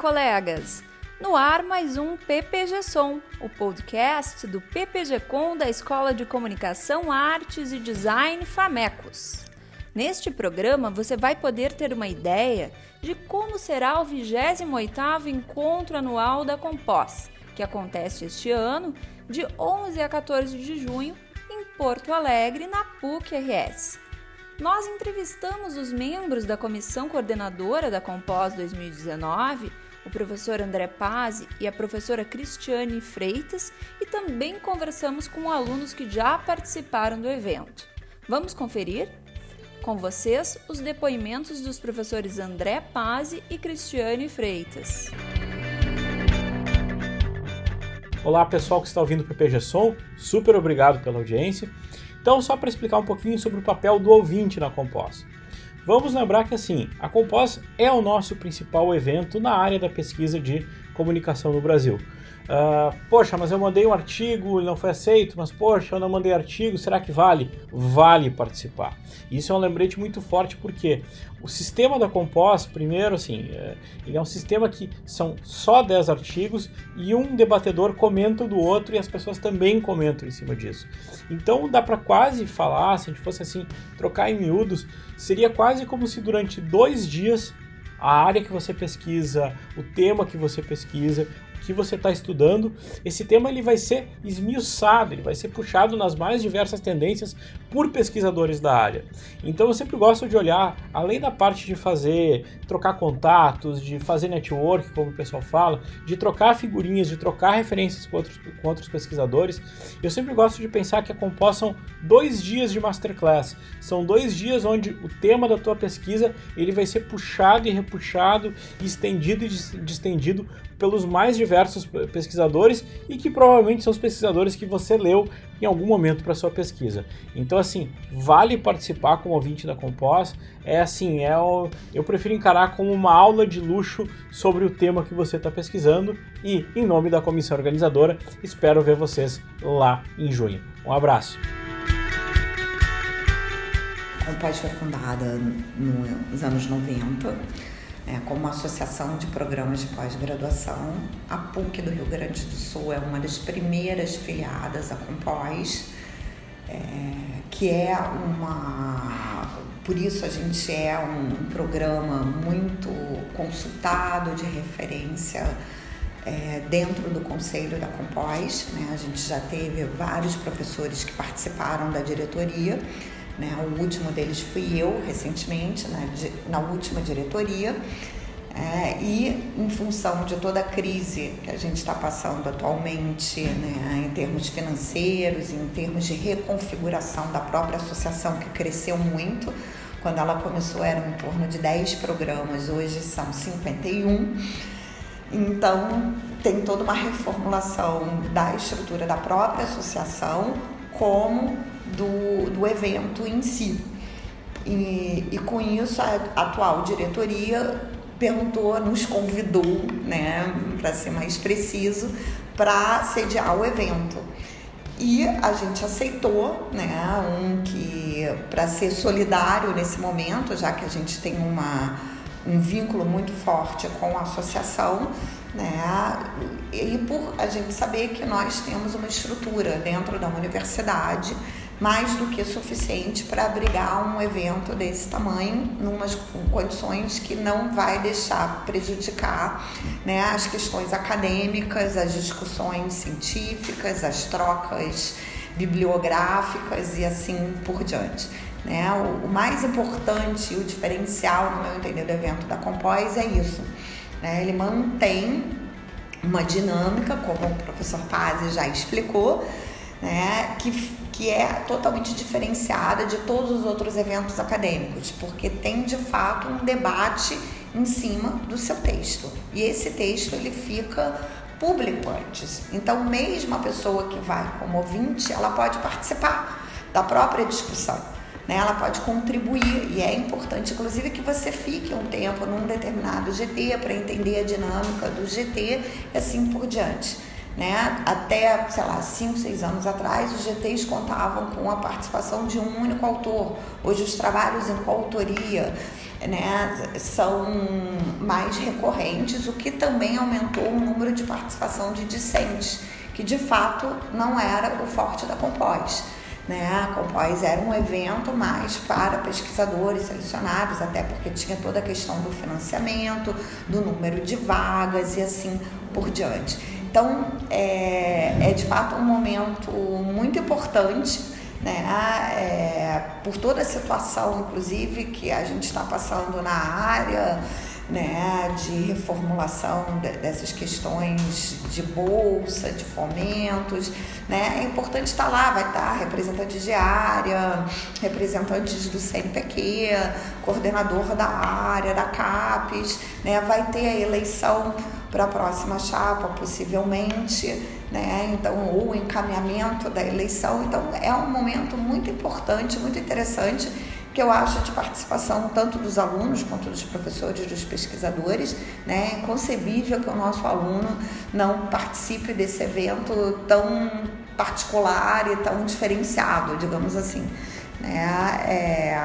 colegas! No ar mais um PPG Som, o podcast do PPG Com da Escola de Comunicação, Artes e Design Famecos. Neste programa você vai poder ter uma ideia de como será o 28º Encontro Anual da Compós, que acontece este ano de 11 a 14 de junho em Porto Alegre, na PUC-RS. Nós entrevistamos os membros da comissão coordenadora da Compós 2019 o professor André Pazzi e a professora Cristiane Freitas e também conversamos com alunos que já participaram do evento. Vamos conferir? Com vocês, os depoimentos dos professores André Pazzi e Cristiane Freitas. Olá pessoal que está ouvindo o PPG Som, super obrigado pela audiência. Então, só para explicar um pouquinho sobre o papel do ouvinte na Compós. Vamos lembrar que assim, a Compós é o nosso principal evento na área da pesquisa de comunicação no Brasil. Uh, poxa, mas eu mandei um artigo, ele não foi aceito, mas poxa, eu não mandei artigo, será que vale? Vale participar. Isso é um lembrete muito forte porque o sistema da Compós, primeiro, assim, é, ele é um sistema que são só 10 artigos e um debatedor comenta do outro e as pessoas também comentam em cima disso. Então dá para quase falar, se a gente fosse assim, trocar em miúdos, seria quase como se durante dois dias a área que você pesquisa, o tema que você pesquisa, que você está estudando, esse tema ele vai ser esmiuçado, ele vai ser puxado nas mais diversas tendências por pesquisadores da área. Então eu sempre gosto de olhar, além da parte de fazer, trocar contatos, de fazer network, como o pessoal fala, de trocar figurinhas, de trocar referências com outros, com outros pesquisadores, eu sempre gosto de pensar que a Compós são dois dias de masterclass. São dois dias onde o tema da tua pesquisa ele vai ser puxado e repuxado, estendido e distendido pelos mais diversos pesquisadores e que provavelmente são os pesquisadores que você leu em algum momento para sua pesquisa. Então, assim, vale participar como ouvinte da Compós. É assim, é o, eu prefiro encarar como uma aula de luxo sobre o tema que você está pesquisando e, em nome da comissão organizadora, espero ver vocês lá em junho. Um abraço. A Compós foi fundada nos anos 90 é, como associação de programas de pós-graduação. A PUC do Rio Grande do Sul é uma das primeiras filiadas à Compós, é, que é uma. Por isso a gente é um, um programa muito consultado de referência é, dentro do conselho da Compós. Né? A gente já teve vários professores que participaram da diretoria né? O último deles fui eu, recentemente, na, na última diretoria. É, e em função de toda a crise que a gente está passando atualmente, né, em termos financeiros, em termos de reconfiguração da própria associação, que cresceu muito, quando ela começou eram em torno de 10 programas, hoje são 51. Então, tem toda uma reformulação da estrutura da própria associação, como do, do evento em si. E, e com isso, a atual diretoria perguntou, nos convidou, né, para ser mais preciso, para sediar o evento. E a gente aceitou, né, um que para ser solidário nesse momento, já que a gente tem uma, um vínculo muito forte com a associação, né, e por a gente saber que nós temos uma estrutura dentro da universidade mais do que suficiente para abrigar um evento desse tamanho, numas condições que não vai deixar prejudicar né, as questões acadêmicas, as discussões científicas, as trocas bibliográficas e assim por diante. Né? O, mais importante o diferencial, no meu entender, do evento da Compós é isso. Né? Ele mantém uma dinâmica, como o professor Pazzi já explicou, né, que, que é totalmente diferenciada de todos os outros eventos acadêmicos, porque tem de fato um debate em cima do seu texto. E esse texto ele fica público antes. Então, mesmo a pessoa que vai como ouvinte, ela pode participar da própria discussão. Né? Ela pode contribuir e é importante, inclusive, que você fique um tempo num determinado GT para entender a dinâmica do GT e assim por diante. Né? Até, sei lá, 5, 6 anos atrás, os GTs contavam com a participação de um único autor. Hoje, os trabalhos em coautoria né, são mais recorrentes, o que também aumentou o número de participação de discentes, que de fato não era o forte da Compós. Né? A Compós era um evento mais para pesquisadores selecionados, até porque tinha toda a questão do financiamento, do número de vagas e assim por diante. Então, é, é de fato um momento muito importante, né? É, por toda a situação, inclusive, que a gente está passando na área né, de reformulação dessas questões de bolsa, de fomentos, né, é importante estar lá, vai estar representantes de área, representantes do CNPq, coordenador da área, da CAPES, né, vai ter a eleição para a próxima chapa, possivelmente, né? Então, o encaminhamento da eleição. Então, é um momento muito importante, muito interessante que eu acho de participação tanto dos alunos quanto dos professores, dos pesquisadores. Né? É inconcebível que o nosso aluno não participe desse evento tão particular e tão diferenciado, digamos assim. Né? É...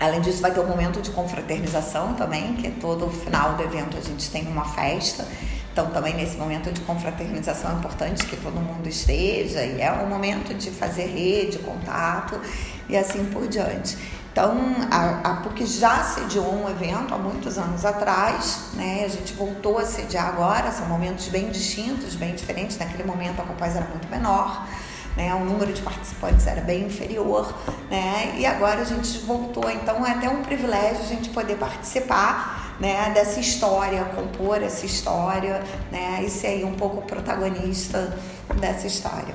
Além disso, vai ter um momento de confraternização também, que é todo final do evento a gente tem uma festa. Então, também nesse momento de confraternização é importante que todo mundo esteja, e é um momento de fazer rede, contato e assim por diante. Então, a, a PUC já sediou um evento há muitos anos atrás, né? A gente voltou a sediar agora, são momentos bem distintos, bem diferentes. Naquele momento a Compaz era muito menor, né? O número de participantes era bem inferior, né? E agora a gente voltou, então é até um privilégio a gente poder participar né, dessa história, compor essa história, né, e ser aí um pouco protagonista dessa história.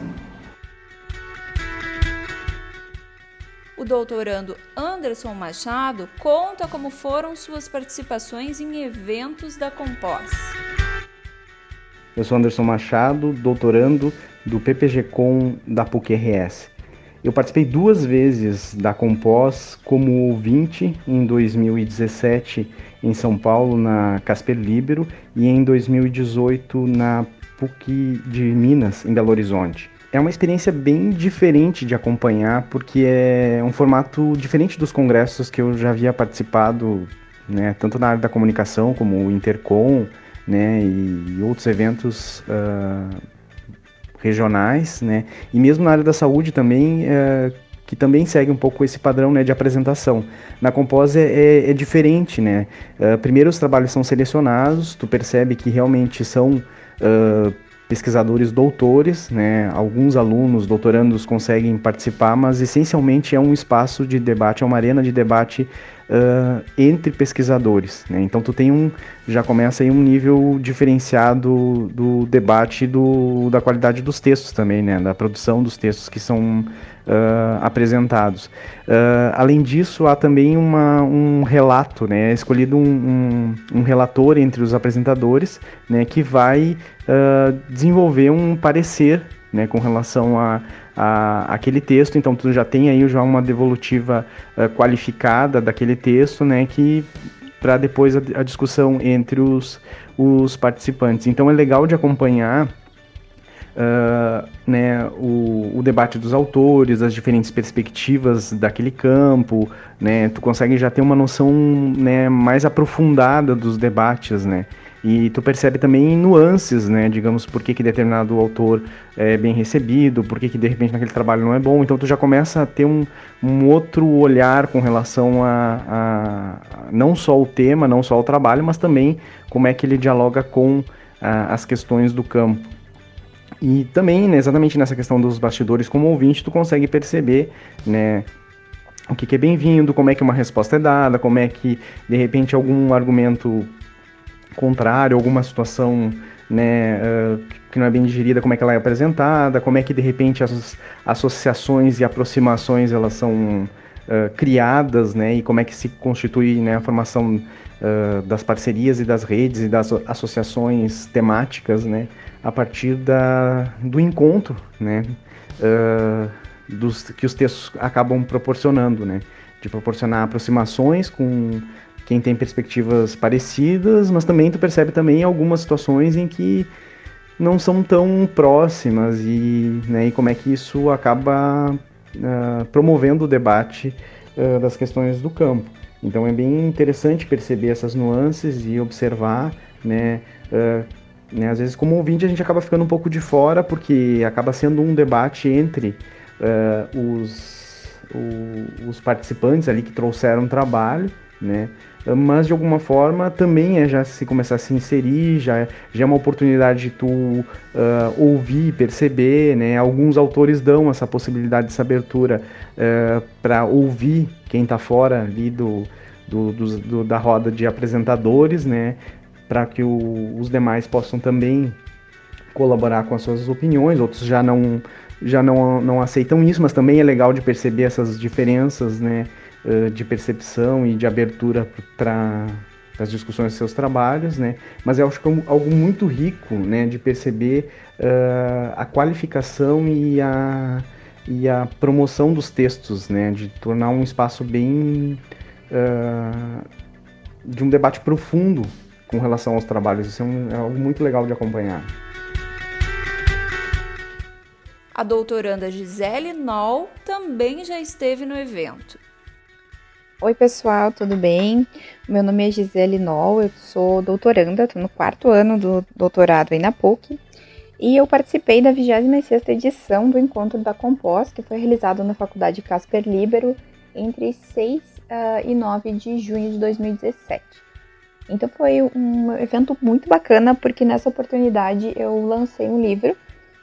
O doutorando Anderson Machado conta como foram suas participações em eventos da Compós. Eu sou Anderson Machado, doutorando do PPG-Com da PUC-RS. Eu participei duas vezes da Compós como ouvinte em 2017 em São Paulo, na Casper Libero, e em 2018 na PUC de Minas, em Belo Horizonte. É uma experiência bem diferente de acompanhar, porque é um formato diferente dos congressos que eu já havia participado, né, tanto na área da comunicação como o Intercom, né, e outros eventos uh, regionais, né? E mesmo na área da saúde também, é, que também segue um pouco esse padrão né, de apresentação. Na Compós é, é, é diferente, né? Uh, primeiro os trabalhos são selecionados, tu percebe que realmente são uh, pesquisadores doutores, né? Alguns alunos, doutorandos conseguem participar, mas essencialmente é um espaço de debate, é uma arena de debate uh, entre pesquisadores. Né? Então tu tem um, já começa aí um nível diferenciado do debate do, da qualidade dos textos também, né? Da produção dos textos que são Uh, apresentados. Uh, além disso, há também uma, um relato, né? É escolhido um, um, um, relator entre os apresentadores, né? Que vai uh, desenvolver um parecer, né? Com relação a, a, aquele texto, então tu já tem aí já uma devolutiva uh, qualificada daquele texto, né, que para depois a, a, discussão entre os, os participantes. Então é legal de acompanhar uh, né, o, o, debate dos autores, as diferentes perspectivas daquele campo, né, tu consegue já ter uma noção né, mais aprofundada dos debates, né. E tu percebe também nuances, né? Digamos, por que, que determinado autor é bem recebido, por que, que de repente naquele trabalho não é bom. Então tu já começa a ter um, um outro olhar com relação a, a, não só o tema, não só o trabalho, mas também como é que ele dialoga com a, as questões do campo. E também, né, exatamente nessa questão dos bastidores, como ouvinte, tu consegue perceber, né, o que, que é bem-vindo, como é que uma resposta é dada, como é que, de repente, algum argumento contrário, alguma situação né, uh, que não é bem digerida, como é que ela é apresentada, como é que de repente as associações e aproximações elas são uh, criadas, né, e como é que se constitui né, a formação uh, das parcerias e das redes e das associações temáticas, né, a partir da, do encontro, né, dos, que os textos acabam proporcionando, né, de proporcionar aproximações com quem tem perspectivas parecidas, mas também tu percebe também algumas situações em que não são tão próximas e, né, e como é que isso acaba uh, promovendo o debate uh, das questões do campo. Então é bem interessante perceber essas nuances e observar, né, uh, né, às vezes como ouvinte a gente acaba ficando um pouco de fora porque acaba sendo um debate entre os, o, os participantes ali que trouxeram trabalho, né, mas de alguma forma também é já se começar a se inserir, já, já é uma oportunidade de tu uh, ouvir, perceber, né? Alguns autores dão essa possibilidade, essa abertura uh, para ouvir quem está fora ali do, do, do, do, da roda de apresentadores, né? Para que o, os demais possam também colaborar com as suas opiniões, outros já não já não, não aceitam isso, mas também é legal de perceber essas diferenças, né? Uh, de percepção e de abertura para as discussões dos seus trabalhos, né? Mas eu acho que é algo muito rico, né, de perceber uh, a qualificação e a, e a promoção dos textos, né, de tornar um espaço bem uh, de um debate profundo com relação aos trabalhos. Isso é, um, é algo muito legal de acompanhar. A doutoranda Gisele Noll também já esteve no evento Oi, pessoal, tudo bem? Meu nome é Gisele Noll, eu sou doutoranda, estou no quarto ano do doutorado aí na PUC e eu participei da 26ª edição do Encontro da Compós, que foi realizado na Faculdade Casper Libero entre 6 uh, e 9 de junho de 2017. Então foi um evento muito bacana, porque nessa oportunidade eu lancei um livro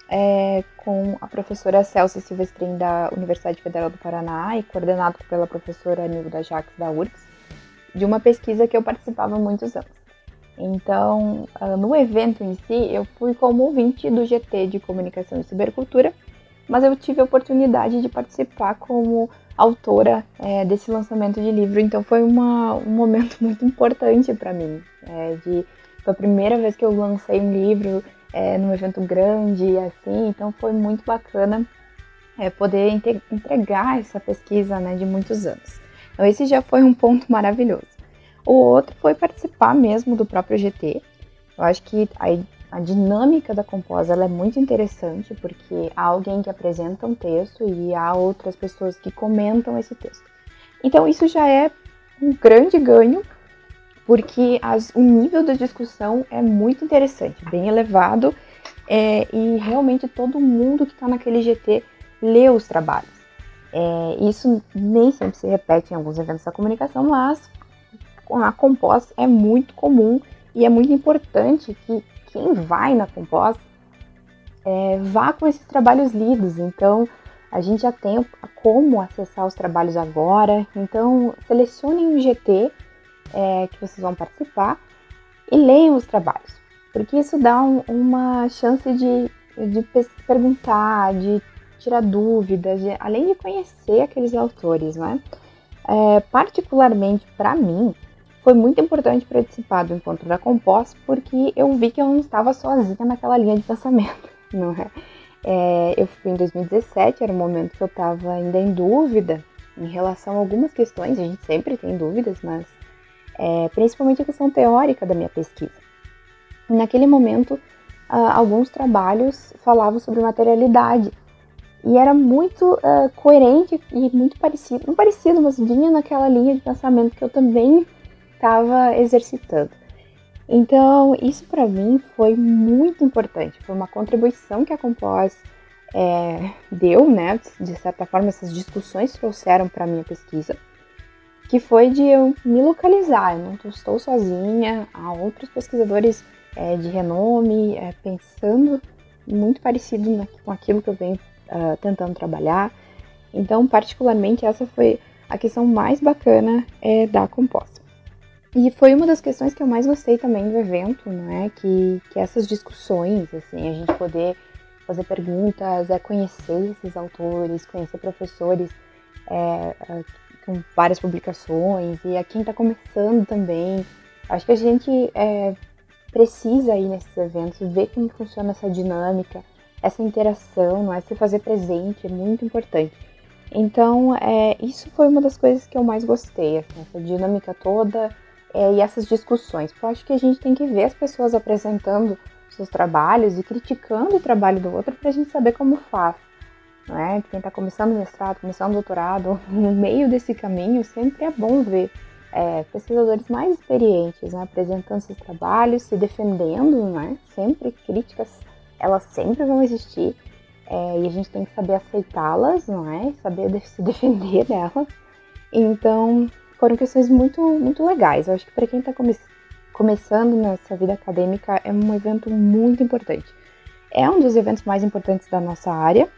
é, com a professora Celso Silvestrin da Universidade Federal do Paraná e coordenado pela professora Nilda Jacques da URGS, de uma pesquisa que eu participava há muitos anos. Então, ah, no evento em si, eu fui como ouvinte do GT de Comunicação e Cibercultura, mas eu tive a oportunidade de participar como autora é, desse lançamento de livro, então foi uma, um momento muito importante para mim. É, de, foi a primeira vez que eu lancei um livro é, num evento grande, assim, então foi muito bacana é, poder entregar essa pesquisa né, de muitos anos. Então esse já foi um ponto maravilhoso. O outro foi participar mesmo do próprio GT. Eu acho que a, a dinâmica da Composa é muito interessante, porque há alguém que apresenta um texto e há outras pessoas que comentam esse texto. Então isso já é um grande ganho porque as, o nível da discussão é muito interessante, bem elevado, é, e realmente todo mundo que está naquele GT lê os trabalhos. É, isso nem sempre se repete em alguns eventos da comunicação, mas a Compós é muito comum e é muito importante que quem vai na Compós é, vá com esses trabalhos lidos. Então, a gente já tem como acessar os trabalhos agora. Então, selecionem um GT é, que vocês vão participar e leiam os trabalhos, porque isso dá um, uma chance de, de perguntar, de tirar dúvidas, de, além de conhecer aqueles autores, né? É, particularmente para mim, foi muito importante participar do encontro da Compós, porque eu vi que eu não estava sozinha naquela linha de pensamento, não é? é eu fui em 2017, era um momento que eu estava ainda em dúvida em relação a algumas questões, a gente sempre tem dúvidas, mas é, principalmente a questão teórica da minha pesquisa. Naquele momento, uh, alguns trabalhos falavam sobre materialidade e era muito uh, coerente e muito parecido, não parecido, mas vinha naquela linha de pensamento que eu também estava exercitando. Então, isso para mim foi muito importante, foi uma contribuição que a Compós é, deu, né? De certa forma, essas discussões trouxeram para minha pesquisa que foi de eu me localizar. Eu não estou sozinha, há outros pesquisadores é, de renome é, pensando muito parecido na, com aquilo que eu venho uh, tentando trabalhar. Então, particularmente, essa foi a questão mais bacana é, da composta. E foi uma das questões que eu mais gostei também do evento, não é? Que, que essas discussões, assim, a gente poder fazer perguntas, é conhecer esses autores, conhecer professores é, com várias publicações e a quem está começando também. Acho que a gente é, precisa ir nesses eventos, ver como funciona essa dinâmica, essa interação, não é? Se fazer presente é muito importante. Então, é, isso foi uma das coisas que eu mais gostei, assim, essa dinâmica toda é, e essas discussões. Porque eu acho que a gente tem que ver as pessoas apresentando seus trabalhos e criticando o trabalho do outro para a gente saber como faz. Não é? Quem está começando mestrado, começando doutorado, no meio desse caminho, sempre é bom ver é, pesquisadores mais experientes né, apresentando seus trabalhos, se defendendo, né? sempre críticas, elas sempre vão existir é, e a gente tem que saber aceitá-las, não é? Saber se defender delas. Então, foram questões muito, muito legais. Eu acho que para quem está come começando nessa vida acadêmica é um evento muito importante. É um dos eventos mais importantes da nossa área,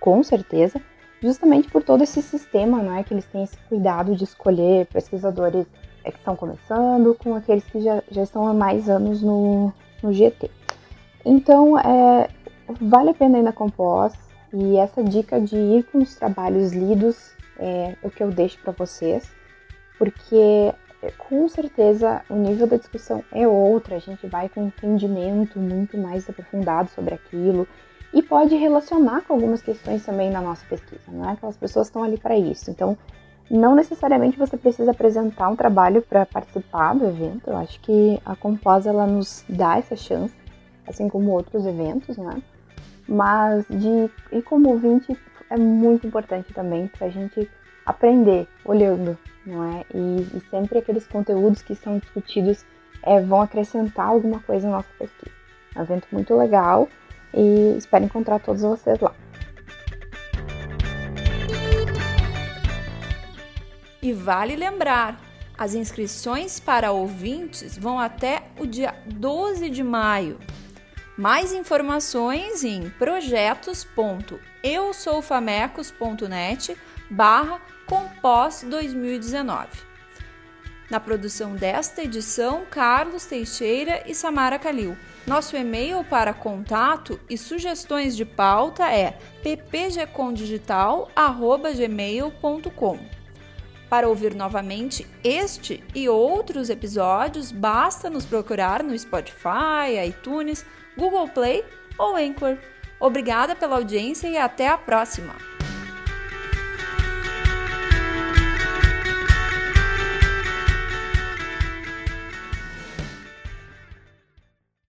com certeza, justamente por todo esse sistema, não é? Que eles têm esse cuidado de escolher pesquisadores é, que estão começando com aqueles que já, já estão há mais anos no, no GT. Então, é, vale a pena ir na Compós e essa dica de ir com os trabalhos lidos é o que eu deixo para vocês porque com certeza o nível da discussão é outro, a gente vai com um entendimento muito mais aprofundado sobre aquilo e pode relacionar com algumas questões também na nossa pesquisa, não é? Aquelas pessoas estão ali para isso. Então, não necessariamente você precisa apresentar um trabalho para participar do evento. Eu acho que a Compós ela nos dá essa chance, assim como outros eventos, né? Mas de ir como ouvinte é muito importante também para a gente aprender olhando não é? E, e sempre aqueles conteúdos que são discutidos é, vão acrescentar alguma coisa na nossa pesquisa. É um evento muito legal e espero encontrar todos vocês lá. E vale lembrar, as inscrições para ouvintes vão até o dia 12 de maio. Mais informações em projetos.eusoufamecos.net barra Compós 2019. Na produção desta edição, Carlos Teixeira e Samara Calil. Nosso e-mail para contato e sugestões de pauta é ppgcondigital@gmail.com. Para ouvir novamente este e outros episódios, basta nos procurar no Spotify, iTunes, Google Play ou Anchor. Obrigada pela audiência e até a próxima!